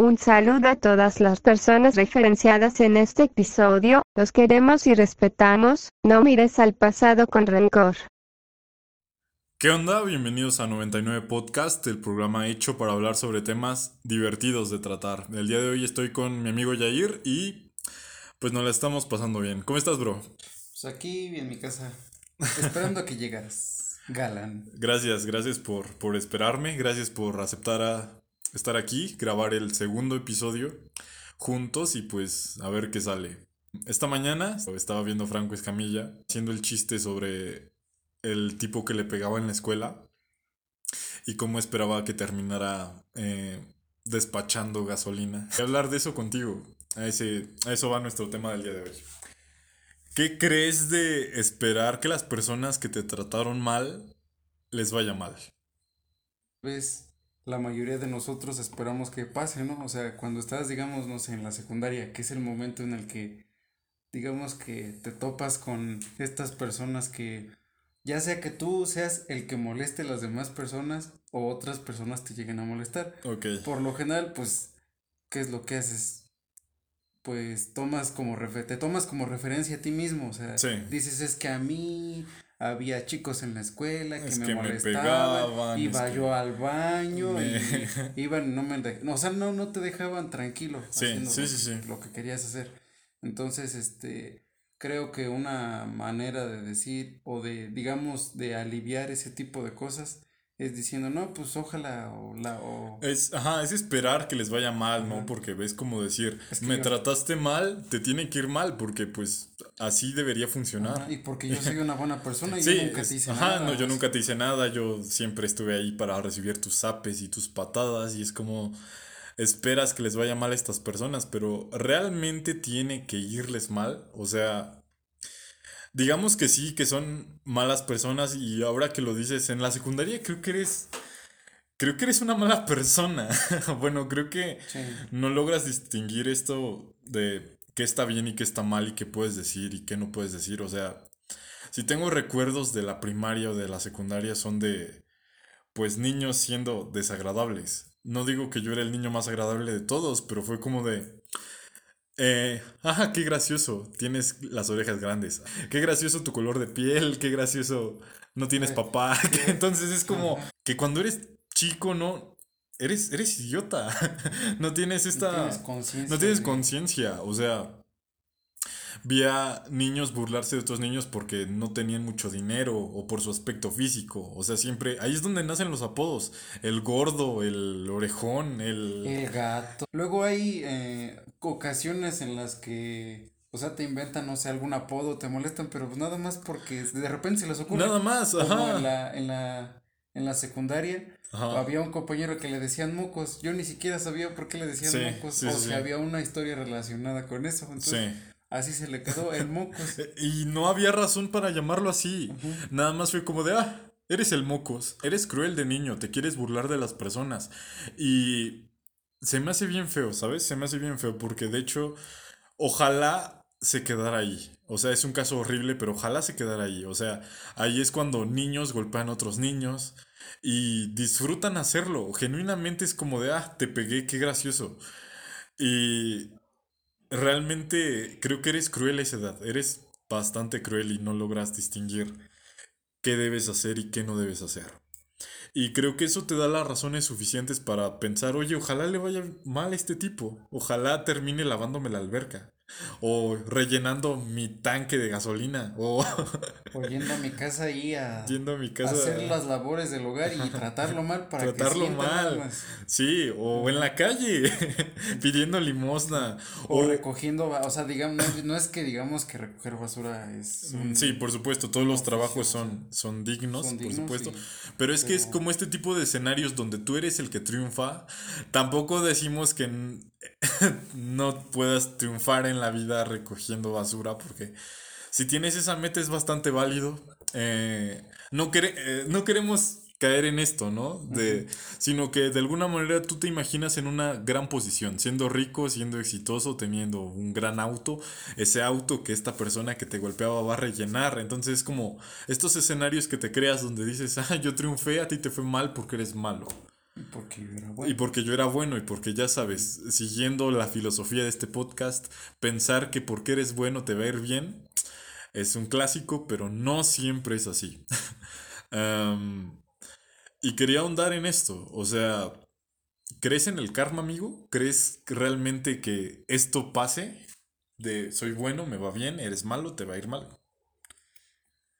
Un saludo a todas las personas referenciadas en este episodio, los queremos y respetamos, no mires al pasado con rencor. ¿Qué onda? Bienvenidos a 99 Podcast, el programa hecho para hablar sobre temas divertidos de tratar. El día de hoy estoy con mi amigo Yair y pues nos la estamos pasando bien. ¿Cómo estás, bro? Pues aquí en mi casa, esperando a que llegaras, galán. Gracias, gracias por, por esperarme, gracias por aceptar a estar aquí, grabar el segundo episodio juntos y pues a ver qué sale. Esta mañana estaba viendo Franco Escamilla haciendo el chiste sobre el tipo que le pegaba en la escuela y cómo esperaba que terminara eh, despachando gasolina. A hablar de eso contigo. A, ese, a eso va nuestro tema del día de hoy. ¿Qué crees de esperar que las personas que te trataron mal les vaya mal? Pues la mayoría de nosotros esperamos que pase, ¿no? O sea, cuando estás, digamos, no sé, en la secundaria, que es el momento en el que, digamos, que te topas con estas personas que, ya sea que tú seas el que moleste a las demás personas o otras personas te lleguen a molestar. Ok. Por lo general, pues, ¿qué es lo que haces? Pues tomas como refer te tomas como referencia a ti mismo, o sea, Sí. dices es que a mí había chicos en la escuela que Es me que me molestaban, pegaban, iba es yo al baño me- y iban no me de- no, o sea, no no te dejaban tranquilo Sí, haciendo sí, lo, sí. lo que querías hacer. Entonces, este creo que una manera de decir o de digamos de aliviar ese tipo de cosas es diciendo, "No, pues ojalá o la o Es, ajá, es esperar que les vaya mal, ¿no? Ajá. Porque ves como decir, Es que me yo- trataste mal, te tiene que ir mal, porque pues así debería funcionar. Ajá, y porque yo soy una buena persona y Sí, yo nunca es- te hice ajá, nada. no, yo nunca te hice nada, yo siempre estuve ahí para recibir tus zapes y tus patadas y es como esperas que les vaya mal a estas personas, pero realmente tiene que irles mal, o sea, digamos que sí, que son malas personas y ahora que lo dices en la secundaria creo que eres creo que eres una mala persona. bueno, creo que Sí. no logras distinguir esto de qué está bien y qué está mal y qué puedes decir y qué no puedes decir. O sea, si tengo recuerdos de la primaria o de la secundaria son de, pues, niños siendo desagradables. No digo que yo era el niño más agradable de todos, pero fue como de... Eh, ajá, qué gracioso, tienes las orejas grandes. Qué gracioso tu color de piel, qué gracioso, no tienes Eh, papá. que entonces es como que cuando eres chico, no, eres, eres idiota. no tienes esta... No tienes conciencia. No tienes conciencia, o sea, vi a niños burlarse de otros niños porque no tenían mucho dinero o por su aspecto físico, o sea, siempre, ahí es donde nacen los apodos, el gordo, el orejón, el... El gato. Luego hay eh, ocasiones en las que, o sea, te inventan, no sé, algún apodo, te molestan, pero pues nada más porque de repente se les ocurre. Nada más, Como ajá. en la, en la, en la secundaria, Ajá. había un compañero que le decían mocos. Yo ni siquiera sabía por qué le decían Sí, mocos, sí, o sí. había una historia relacionada con eso. Entonces, Sí. Así se le quedó el mocos. Y no había razón para llamarlo así. Nada más fue como de, ah, eres el mocos, eres cruel de niño, te quieres burlar de las personas. Y se me hace bien feo, ¿sabes? Se me hace bien feo porque de hecho, ojalá se quedara ahí. O sea, es un caso horrible, pero ojalá se quedara ahí. O sea, ahí es cuando niños golpean a otros niños y disfrutan hacerlo. Genuinamente es como de, ah, te pegué, qué gracioso. Y realmente creo que eres cruel a esa edad. Eres bastante cruel y no logras distinguir qué debes hacer y qué no debes hacer. Y creo que eso te da las razones suficientes para pensar, oye, ojalá le vaya mal a este tipo. Ojalá termine lavándome la alberca. O rellenando mi tanque de gasolina. O O yendo a mi casa ahí a, yendo a mi casa. hacer las labores del hogar y tratarlo mal para Tratarlo que mal. más. Sí, o en la calle, pidiendo limosna. O O, recogiendo, o sea, digamos, no, no es que digamos que recoger basura es un- Mm, Sí, por supuesto, todos los trabajos son, son dignos, son por supuesto. y- Pero es que es como este tipo de escenarios donde tú eres el que triunfa. Tampoco decimos que no puedas triunfar en la vida recogiendo basura, porque si tienes esa meta es bastante válido. Eh, no, quere- eh, no queremos caer en esto, ¿no? De, Sino que de alguna manera tú te imaginas en una gran posición, siendo rico, siendo exitoso, teniendo un gran auto, ese auto que esta persona que te golpeaba va a rellenar. Entonces es como estos escenarios que te creas donde dices, ah, yo triunfé, a ti te fue mal porque eres malo. Y porque yo era bueno. Y porque yo era bueno y porque ya sabes, siguiendo la filosofía de este podcast, pensar que porque eres bueno te va a ir bien es un clásico, pero no siempre es así. Y quería ahondar en esto, o sea, ¿crees en el karma, amigo? ¿Crees realmente que esto pase? De soy bueno, me va bien, eres malo, te va a ir mal.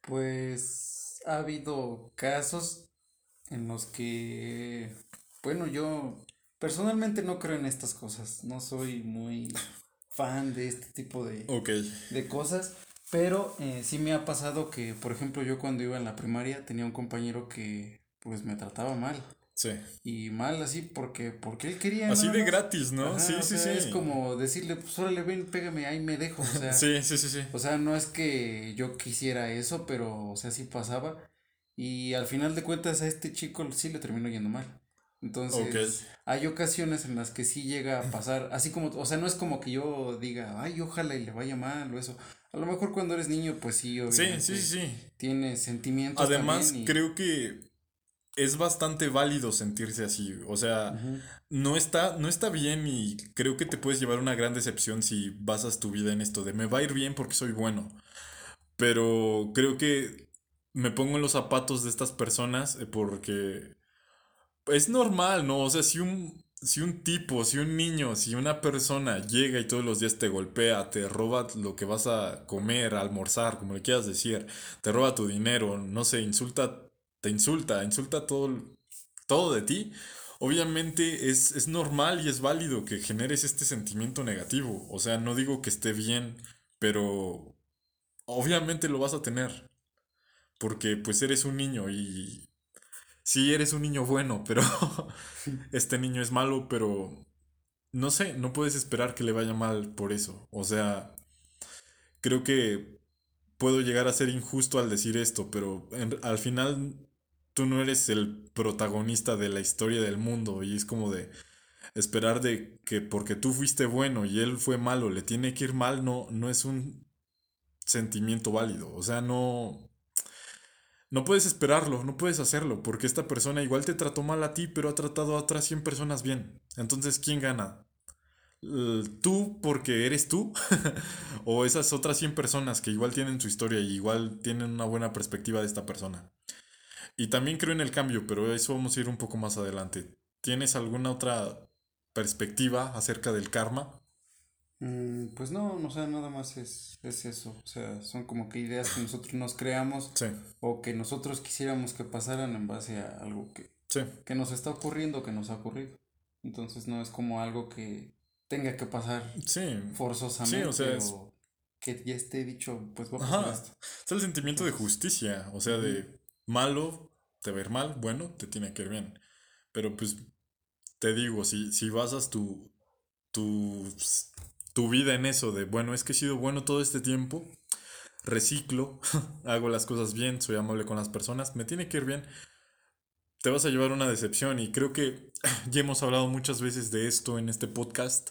Pues ha habido casos en los que, bueno, yo personalmente no creo en estas cosas, no soy muy fan de este tipo de, de cosas, pero eh, sí me ha pasado que, por ejemplo, yo cuando iba en la primaria tenía un compañero que pues me trataba mal. sí. Y mal así porque, porque él quería. Así de gratis, ¿no? Ajá, sí, sí, sea, sí. Es como decirle, pues órale, ven, pégame, ahí me dejo. O sea, Sí, sí, sí, sí. o sea, no es que yo quisiera eso, pero, o sea, sí pasaba. Y al final de cuentas a este chico sí le terminó yendo mal. Entonces, hay ocasiones en las que sí llega a pasar, así como, o sea, no es como que yo diga, ay, ojalá y le vaya mal o eso. A lo mejor cuando eres niño, pues sí, obviamente. sí, sí, sí. Tienes sentimientos Además, también y- creo que es bastante válido sentirse así. O sea, no está, no está bien y creo que te puedes llevar una gran decepción si basas tu vida en esto de me va a ir bien porque soy bueno. Pero creo que me pongo en los zapatos de estas personas eh, porque es normal, ¿no? O sea, si un, si un tipo, si un niño, si una persona llega y todos los días te golpea, te roba lo que vas a comer, almorzar, como le quieras decir, te roba tu dinero, no sé, insulta, te insulta, insulta todo, todo de ti, obviamente es, es normal y es válido que generes este sentimiento negativo. O sea, no digo que esté bien, pero obviamente lo vas a tener. Porque pues eres un niño y sí eres un niño bueno, pero este niño es malo, pero no sé, no puedes esperar que le vaya mal por eso. O sea, creo que puedo llegar a ser injusto al decir esto, pero en- al final tú no eres el protagonista de la historia del mundo y es como de esperar de que porque tú fuiste bueno y él fue malo, le tiene que ir mal, no, no es un sentimiento válido. O sea, no, no puedes esperarlo, no puedes hacerlo, porque esta persona igual te trató mal a ti, pero ha tratado a otras 100 personas bien. Entonces, ¿quién gana? ¿Tú porque eres tú? ¿O esas otras 100 personas que igual tienen su historia y igual tienen una buena perspectiva de esta persona? Y también creo en el cambio, pero eso vamos a ir un poco más adelante. ¿Tienes alguna otra perspectiva acerca del karma? Mm, pues no, no, o sea, nada más es, es eso. O sea, son como que ideas que nosotros nos creamos Sí, o que nosotros quisiéramos que pasaran en base a algo que, sí, que nos está ocurriendo, que nos ha ocurrido. Entonces no es como algo que tenga que pasar sí. forzosamente o sea, es- o que ya esté dicho, pues va a pasar esto. Es el sentimiento de justicia, o sea, de malo, te ir mal, bueno, te tiene que ir bien. Pero pues, te digo, si, si basas tu, tu, tu vida en eso de, bueno, es que he sido bueno todo este tiempo, reciclo, hago las cosas bien, soy amable con las personas, me tiene que ir bien, te vas a llevar una decepción y creo que ya hemos hablado muchas veces de esto en este podcast,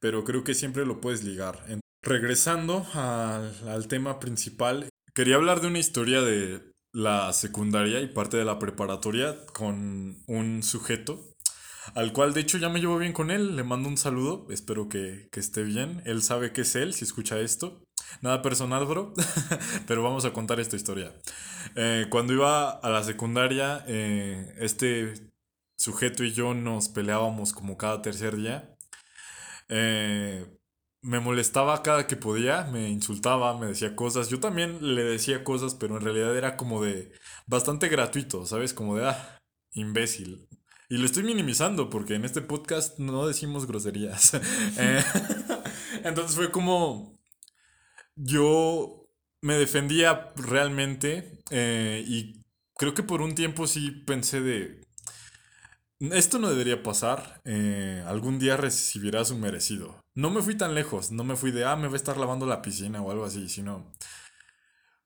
pero creo que siempre lo puedes ligar. Regresando al, al tema principal, quería hablar de una historia de la secundaria y parte de la preparatoria con un sujeto al cual de hecho ya me llevo bien con él, le mando un saludo, espero que, que esté bien, él sabe que es él si escucha esto, nada personal bro, pero vamos a contar esta historia. Eh, cuando iba a la secundaria, eh, este sujeto y yo nos peleábamos como cada tercer día. Eh, me molestaba cada que podía, me insultaba, me decía cosas. Yo también le decía cosas, pero en realidad era como de bastante gratuito, ¿sabes? Como de, ah, imbécil. Y lo estoy minimizando porque en este podcast no decimos groserías. Eh, Entonces fue como yo me defendía realmente eh, y creo que por un tiempo sí pensé de, esto no debería pasar, eh, algún día recibirá su merecido. No me fui tan lejos, no me fui de, ah, me va a estar lavando la piscina o algo así, sino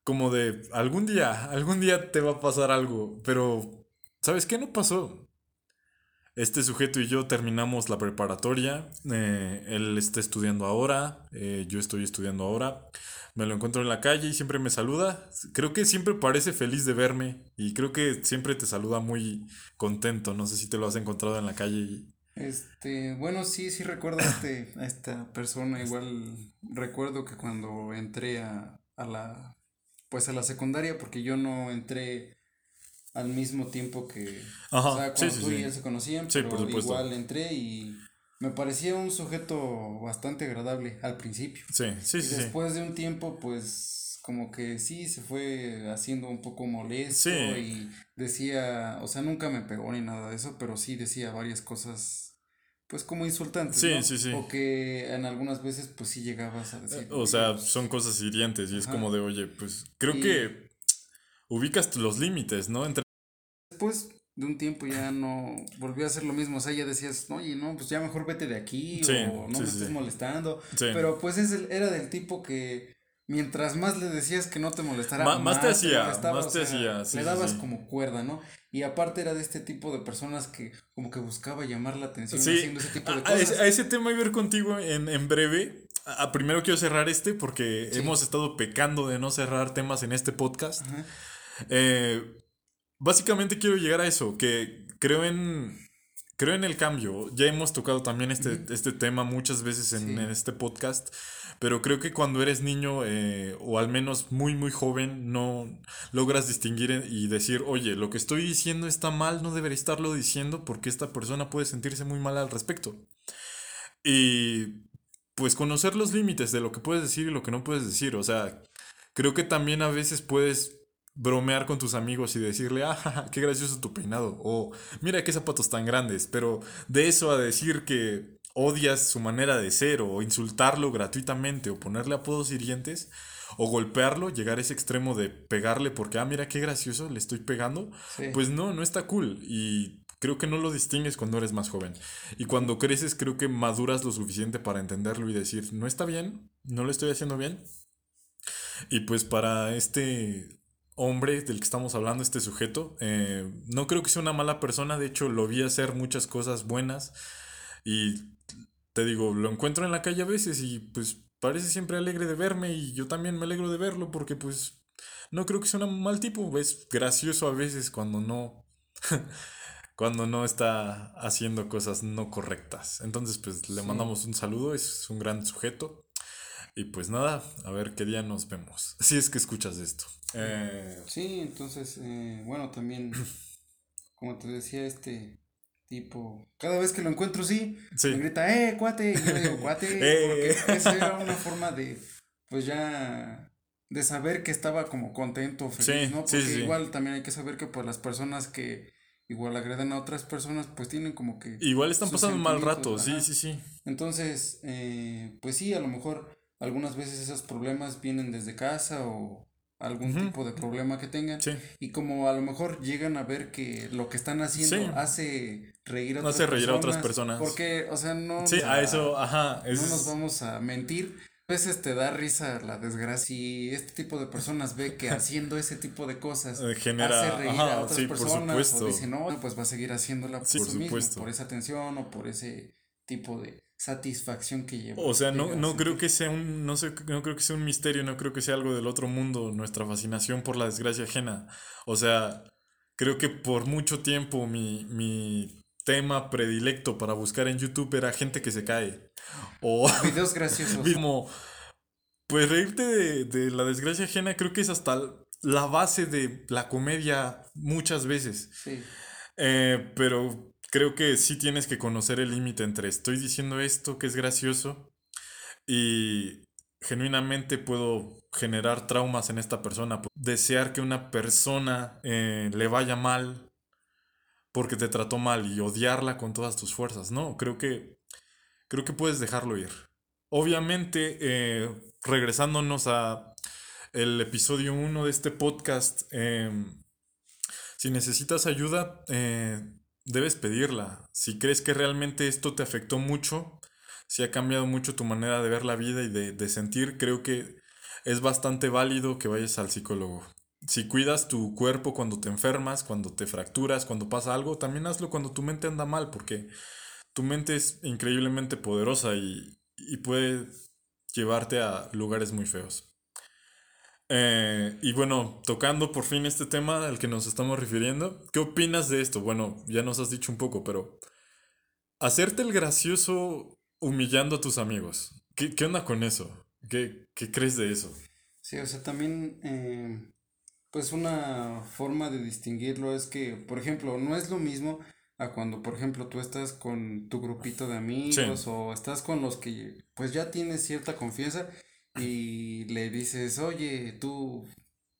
como de, algún día, algún día te va a pasar algo, pero, ¿sabes qué? No pasó. Este sujeto y yo terminamos la preparatoria. eh, él está estudiando ahora. eh, yo estoy estudiando ahora. Me lo encuentro en la calle y siempre me saluda. Creo que siempre parece feliz de verme. Y creo que siempre te saluda muy contento. No sé si te lo has encontrado en la calle. Este, bueno, sí, sí recuerdo a, este, a esta persona. Igual recuerdo que cuando entré a, a la, pues a la secundaria, porque yo no entré al mismo tiempo que, Ajá, o sea, cuando sí, tú sí. y él se conocían, pero por igual entré y me parecía un sujeto bastante agradable al principio. Sí, sí, Y sí. después de un tiempo, pues como que sí se fue haciendo un poco molesto Sí. y decía, o sea, nunca me pegó ni nada de eso, pero sí decía varias cosas, pues como insultantes, Sí, ¿no? sí, sí. O que en algunas veces, pues sí llegabas a decir. O sea, "Oye, son cosas hirientes y es como de, oye, pues creo Y- que ubicas los límites, ¿no? Entre... Después de un tiempo ya no volvió a hacer lo mismo, o sea, ya decías, oye, no, pues ya mejor vete de aquí Sí, o no sí, me estés sí. molestando. Sí. Pero pues es el- era del tipo que mientras más le decías que no te molestara, Ma- más te hacía, más o te sea, hacía, le dabas como cuerda, ¿no? Y aparte era de este tipo de personas que como que buscaba llamar la atención haciendo ese tipo de a, a ese, cosas. a ese tema iba a ir contigo en, en breve. A- primero quiero cerrar este porque Sí. hemos estado pecando de no cerrar temas en este podcast. Ajá. Eh, básicamente quiero llegar a eso, que creo en, creo en el cambio. Ya hemos tocado también este, este tema muchas veces en, Sí. en este podcast, pero creo que cuando eres niño eh, o al menos muy muy joven no logras distinguir y decir, oye, lo que estoy diciendo está mal, no debería estarlo diciendo porque esta persona puede sentirse muy mal al respecto. Y pues conocer los límites de lo que puedes decir y lo que no puedes decir. O sea, creo que también a veces puedes bromear con tus amigos y decirle, ah, qué gracioso tu peinado. O mira qué zapatos tan grandes. Pero de eso a decir que odias su manera de ser o insultarlo gratuitamente o ponerle apodos hirientes o golpearlo, llegar a ese extremo de pegarle porque, ah, mira qué gracioso, le estoy pegando. Sí. Pues no, no está cool. Y creo que no lo distingues cuando eres más joven. Y cuando creces, creo que maduras lo suficiente para entenderlo y decir, no está bien, no lo estoy haciendo bien. Y pues para este hombre del que estamos hablando, este sujeto, eh, no creo que sea una mala persona. De hecho, lo vi hacer muchas cosas buenas. Y te digo, lo encuentro en la calle a veces y pues parece siempre alegre de verme y yo también me alegro de verlo porque pues no creo que sea un mal tipo. Es gracioso a veces cuando no... cuando no está haciendo cosas no correctas. Entonces, pues le Sí. mandamos un saludo, es un gran sujeto. Y pues nada, a ver qué día nos vemos. Si es que escuchas esto. Eh, Sí, entonces, eh, bueno, también, como te decía, este tipo, cada vez que lo encuentro, sí, sí. me grita, eh, cuate, y yo le digo, cuate, Eh. porque esa era una forma de, pues ya, de saber que estaba como contento, feliz, Sí, ¿no? Porque sí, igual también hay que saber que pues las personas que igual agreden a otras personas, pues tienen como que Igual están pasando un mal rato, sí, sí, sí. Entonces, eh, pues sí, a lo mejor algunas veces esos problemas vienen desde casa o algún tipo de problema que tengan. Sí. Y como a lo mejor llegan a ver que lo que están haciendo Sí. hace reír a otras Hace reír a otras personas, personas. Porque, o sea, no, Sí, a eso, ajá. no nos vamos a mentir. A veces te da risa la desgracia y este tipo de personas ve que haciendo ese tipo de cosas Eh, genera- hace reír ajá, a otras sí, por personas supuesto. o dice no, pues va a seguir haciéndola por por mismo, por esa atención o por ese tipo de satisfacción que lleva. O sea, no, no creo que sea un, no sé, no creo que sea un misterio, no creo que sea algo del otro mundo, nuestra fascinación por la desgracia ajena. O sea, creo que por mucho tiempo mi, mi tema predilecto para buscar en YouTube era gente que se cae. O Videos graciosos. como, pues reírte de, de la desgracia ajena creo que es hasta la base de la comedia muchas veces. Sí, Eh, pero creo que sí tienes que conocer el límite entre estoy diciendo esto que es gracioso y genuinamente puedo generar traumas en esta persona. Desear que una persona eh, le vaya mal porque te trató mal y odiarla con todas tus fuerzas. No, creo que creo que puedes dejarlo ir. Obviamente, eh, regresándonos a el episodio 1 de este podcast, em, si necesitas ayuda, eh, debes pedirla. Si crees que realmente esto te afectó mucho, si ha cambiado mucho tu manera de ver la vida y de, de sentir, creo que es bastante válido que vayas al psicólogo. si cuidas tu cuerpo cuando te enfermas, cuando te fracturas, cuando pasa algo, también hazlo cuando tu mente anda mal, porque tu mente es increíblemente poderosa y, y puede llevarte a lugares muy feos. Eh, y bueno, tocando por fin este tema al que nos estamos refiriendo, ¿qué opinas de esto? Bueno, ya nos has dicho un poco, pero hacerte el gracioso humillando a tus amigos, ¿qué, qué onda con eso? ¿Qué, ¿Qué, crees de eso? Sí, o sea, también, eh, pues una forma de distinguirlo es que, por ejemplo, no es lo mismo a cuando, por ejemplo, tú estás con tu grupito de amigos o estás con los que pues ya tienes cierta confianza y le dices, oye, tú,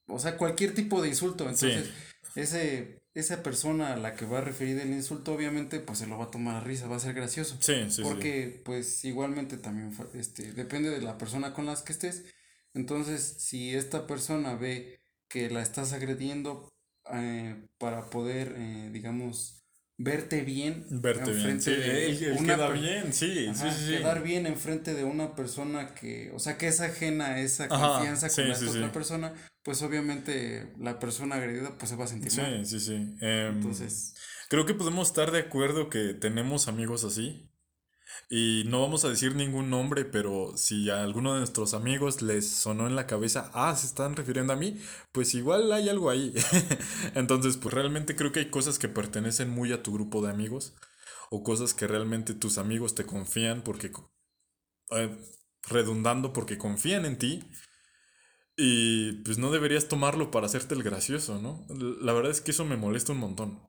o sea, cualquier tipo de insulto, entonces ese, esa persona a la que va a referir el insulto, obviamente, pues se lo va a tomar a risa, va a ser gracioso. Sí, sí, Porque, pues, igualmente también, este, depende de la persona con las que estés. Entonces, si esta persona ve que la estás agrediendo eh, para poder, eh, digamos, verte bien verte bien sí, de queda bien sí, sí, sí, quedar bien enfrente de una persona que o sea que es ajena a esa confianza con la otra persona pues obviamente la persona agredida pues se va a sentir mal. sí sí sí em, entonces creo que podemos estar de acuerdo que tenemos amigos así y no vamos a decir ningún nombre, pero si a alguno de nuestros amigos les sonó en la cabeza, ah, se están refiriendo a mí, pues igual hay algo ahí. Entonces, pues realmente creo que hay cosas que pertenecen muy a tu grupo de amigos o cosas que realmente tus amigos te confían porque, eh, redundando, porque confían en ti. Y pues no deberías tomarlo para hacerte el gracioso, ¿no? La verdad es que eso me molesta un montón.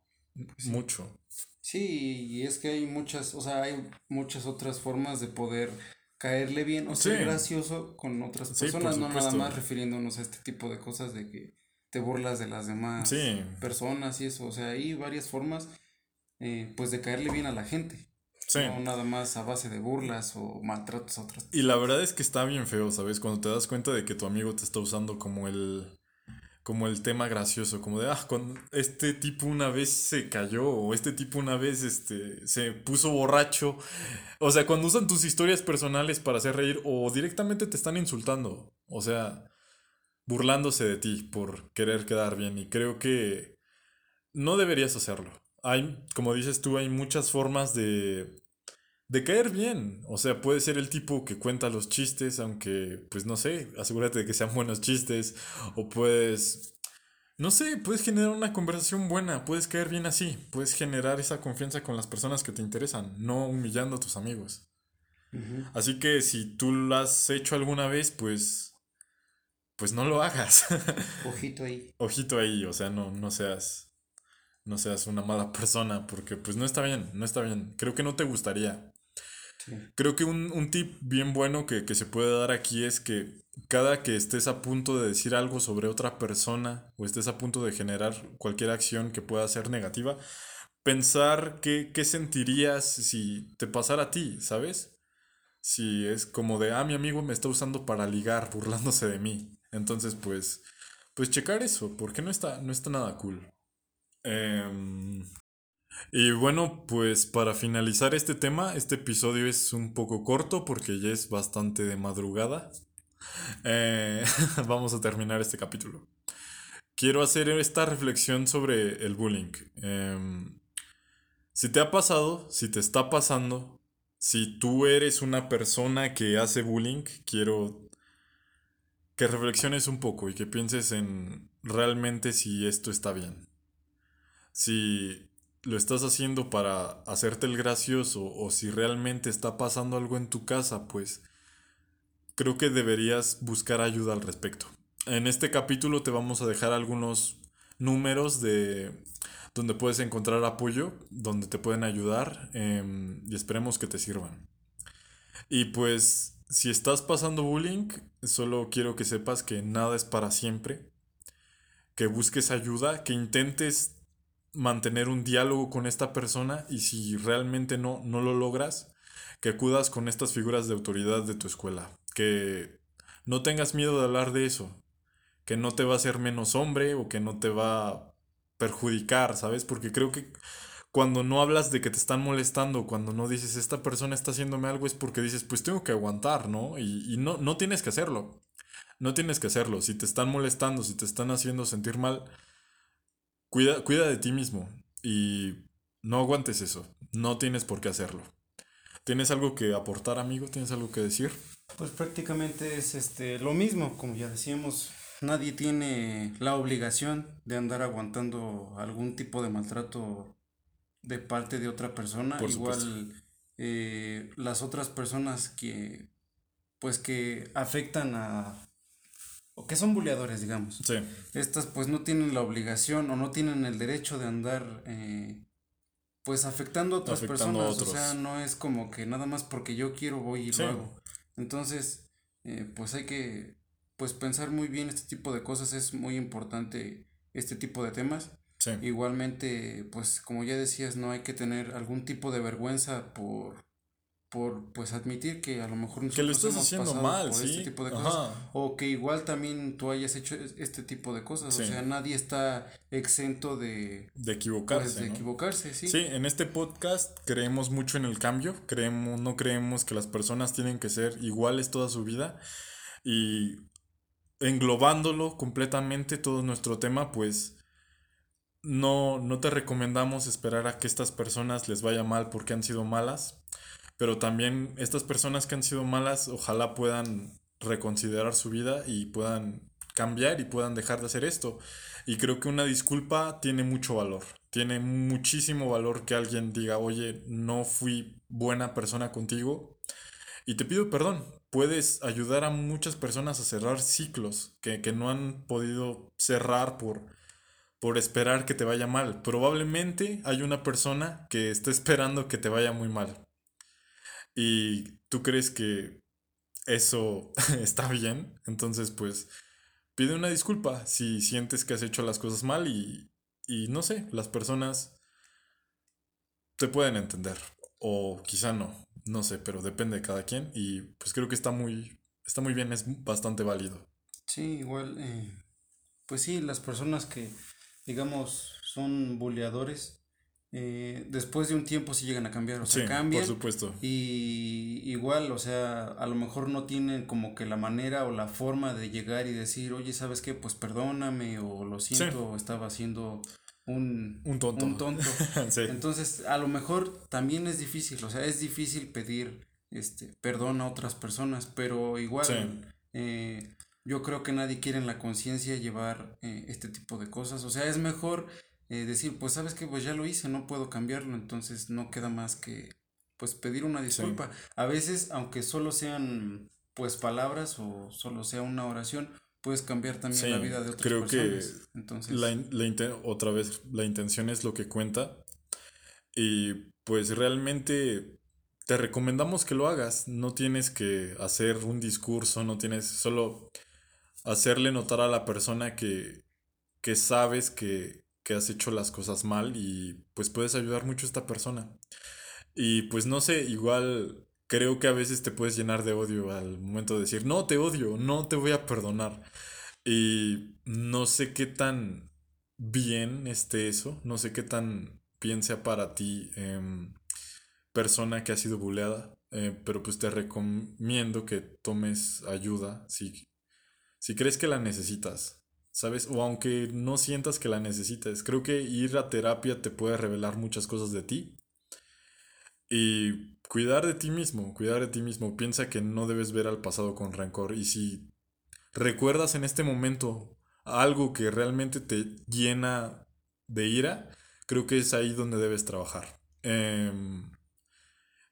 Mucho. Sí, y es que hay muchas, o sea, hay muchas otras formas de poder caerle bien o ser gracioso con otras personas, no nada más refiriéndonos a este tipo de cosas de que te burlas de las demás personas y eso, o sea, hay varias formas eh, pues de caerle bien a la gente. No nada más a base de burlas o maltratos a otras. Y la verdad es que está bien feo, ¿sabes? Cuando te das cuenta de que tu amigo te está usando como el como el tema gracioso, como de, ah, con este tipo una vez se cayó o este tipo una vez este, se puso borracho. O sea, cuando usan tus historias personales para hacer reír o directamente te están insultando, o sea, burlándose de ti por querer quedar bien. Y creo que no deberías hacerlo. Hay, como dices tú, hay muchas formas de de caer bien. O sea, puede ser el tipo que cuenta los chistes, aunque, pues no sé, asegúrate de que sean buenos chistes. O puedes, no sé, puedes generar una conversación buena, puedes caer bien así, puedes generar esa confianza con las personas que te interesan, no humillando a tus amigos. Así que si tú lo has hecho alguna vez, pues, pues no lo hagas. Ojito ahí. Ojito ahí, o sea, no, no seas no seas una mala persona, porque pues no está bien, no está bien. Creo que no te gustaría. Creo que un, tip bien bueno que, se puede dar aquí es que cada que estés a punto de decir algo sobre otra persona o estés a punto de generar cualquier acción que pueda ser negativa, pensar qué, qué sentirías si te pasara a ti, ¿sabes? Si es como de, ah, mi amigo me está usando para ligar, burlándose de mí. Entonces, pues, pues checar eso, porque no está, no está nada cool. Eh, y bueno, pues para finalizar este tema, este episodio es un poco corto porque ya es bastante de madrugada. Eh, vamos a terminar este capítulo. Quiero hacer esta reflexión sobre el bullying. Em, si te ha pasado, si te está pasando, si tú eres una persona que hace bullying, quiero que reflexiones un poco y que pienses en realmente si esto está bien. Si lo estás haciendo para hacerte el gracioso o si realmente está pasando algo en tu casa, pues creo que deberías buscar ayuda al respecto. En este capítulo te vamos a dejar algunos números de donde puedes encontrar apoyo, donde te pueden ayudar em, y esperemos que te sirvan. Y pues si estás pasando bullying, solo quiero que sepas que nada es para siempre, que busques ayuda, que intentes mantener un diálogo con esta persona y si realmente no, no lo logras, que acudas con estas figuras de autoridad de tu escuela. Que no tengas miedo de hablar de eso. Que no te va a hacer menos hombre o que no te va a perjudicar, ¿sabes? Porque creo que cuando no hablas de que te están molestando, cuando no dices esta persona está haciéndome algo, es porque dices, pues tengo que aguantar, ¿no? Y, y no, no tienes que hacerlo. no tienes que hacerlo. Si te están molestando, si te están haciendo sentir mal, cuida, cuida de ti mismo y no aguantes eso. No tienes por qué hacerlo. ¿Tienes algo que aportar, amigo? ¿Tienes algo que decir? Pues prácticamente es este lo mismo, como ya decíamos, nadie tiene la obligación de andar aguantando algún tipo de maltrato de parte de otra persona. Por Igual eh, las otras personas que pues que afectan a o que son buleadores, digamos. Sí. Estas pues no tienen la obligación o no tienen el derecho de andar eh, pues afectando a otras Afectando a personas. O sea, no es como que nada más porque yo quiero voy y Sí. lo hago. Entonces, eh, pues hay que pues pensar muy bien este tipo de cosas. Es muy importante este tipo de temas. Sí. Igualmente, pues como ya decías, no hay que tener algún tipo de vergüenza por, por pues admitir que a lo mejor Que lo nosotros estás hemos haciendo mal, por sí. este tipo de Ajá. cosas o que igual también tú hayas hecho es- este tipo de cosas, o sea, nadie está exento de De equivocarse. pues, de ¿no? equivocarse, sí. Sí, en este podcast creemos mucho en el cambio, creemos, no creemos que las personas tienen que ser iguales toda su vida y englobándolo completamente todo nuestro tema, pues no, no te recomendamos esperar a que estas personas les vaya mal porque han sido malas, pero también estas personas que han sido malas ojalá puedan reconsiderar su vida y puedan cambiar y puedan dejar de hacer esto. Y creo que una disculpa tiene mucho valor. Tiene muchísimo valor que alguien diga, oye, no fui buena persona contigo y te pido perdón. Puedes ayudar a muchas personas a cerrar ciclos que, que no han podido cerrar por, por esperar que te vaya mal. Probablemente hay una persona que está esperando que te vaya muy mal. Y tú crees que eso está bien. Entonces, pues, pide una disculpa si sientes que has hecho las cosas mal y, y no sé, las personas te pueden entender. O quizá no, no sé, pero depende de cada quien. Y pues creo que está muy, está muy bien, es bastante válido. Sí, igual, eh, pues sí, las personas que, digamos, son buleadores, eh, después de un tiempo sí llegan a cambiar, o sea, Sí, cambian. por supuesto. Y igual, o sea, a lo mejor no tienen como que la manera o la forma de llegar y decir, oye, ¿sabes qué? Pues perdóname o lo siento, estaba haciendo un, Un tonto. un tonto. sí, Entonces, a lo mejor también es difícil, o sea, es difícil pedir este perdón a otras personas, pero igual eh, yo creo que nadie quiere en la conciencia llevar eh, este tipo de cosas, o sea, es mejor eh, decir, pues sabes que pues ya lo hice, no puedo cambiarlo, entonces no queda más que pues pedir una disculpa. A veces, aunque solo sean pues palabras o solo sea una oración, puedes cambiar también Sí, la vida de otras creo que personas. Entonces, La, la otra vez, la intención es lo que cuenta. Y pues realmente te recomendamos que lo hagas. No tienes que hacer un discurso, no tienes solo hacerle notar a la persona que, que sabes que, que has hecho las cosas mal y pues puedes ayudar mucho a esta persona. Y pues no sé, igual creo que a veces te puedes llenar de odio al momento de decir, no te odio, no te voy a perdonar. Y no sé qué tan bien esté eso, no sé qué tan bien sea para ti, em, persona que ha sido buleada, eh, pero pues te recomiendo que tomes ayuda si, si crees que la necesitas, ¿sabes? O aunque no sientas que la necesites, creo que ir a terapia te puede revelar muchas cosas de ti. Y cuidar de ti mismo, cuidar de ti mismo. Piensa que no debes ver al pasado con rencor. Y si recuerdas en este momento algo que realmente te llena de ira, creo que es ahí donde debes trabajar. Em,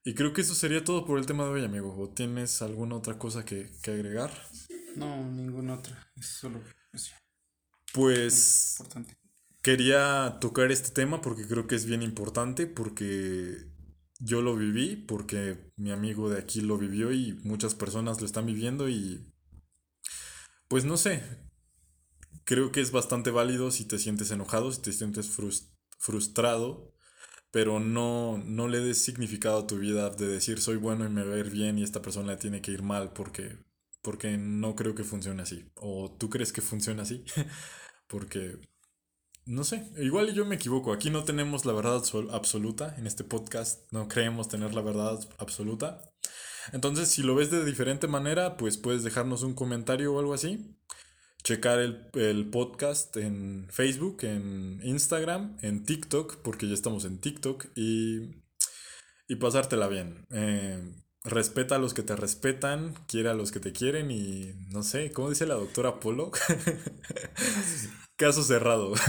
y creo que eso sería todo por el tema de hoy, amigo. ¿O tienes alguna otra cosa que, que agregar? no, ninguna otra, es solo pues, Pues importante. quería tocar este tema porque creo que es bien importante, porque yo lo viví, porque mi amigo de aquí lo vivió y muchas personas lo están viviendo y pues no sé, creo que es bastante válido si te sientes enojado, si te sientes frus- frustrado, pero no, no le des significado a tu vida de decir soy bueno y me va a ir bien y esta persona le tiene que ir mal porque, porque no creo que funcione así. O tú crees que funciona así, porque no sé, igual yo me equivoco. Aquí no tenemos la verdad absol- absoluta en este podcast, no creemos tener la verdad absoluta. Entonces, si lo ves de diferente manera, pues puedes dejarnos un comentario o algo así. Checar el, el podcast en Facebook, en Instagram, en TikTok, porque ya estamos en TikTok. Y, y pasártela bien. Eh, respeta a los que te respetan, quiere a los que te quieren y no sé, ¿cómo dice la doctora Polo? Caso cerrado.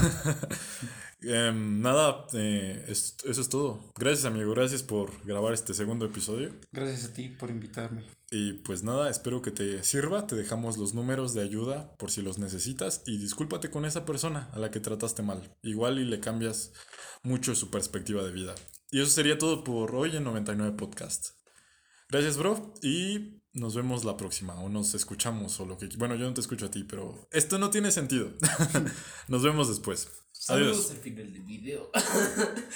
Em, nada, eh, es- eso es todo. Gracias amigo, gracias por grabar este segundo episodio. Gracias a ti por invitarme. Y pues nada, espero que te sirva. Te dejamos los números de ayuda por si los necesitas. Y discúlpate con esa persona a la que trataste mal. Igual y le cambias mucho su perspectiva de vida. Y eso sería todo por hoy en 99 Podcast. Gracias, bro. Y nos vemos la próxima. O nos escuchamos o lo que... Bueno, yo no te escucho a ti, pero esto no tiene sentido. nos vemos después. Saludos al final del video.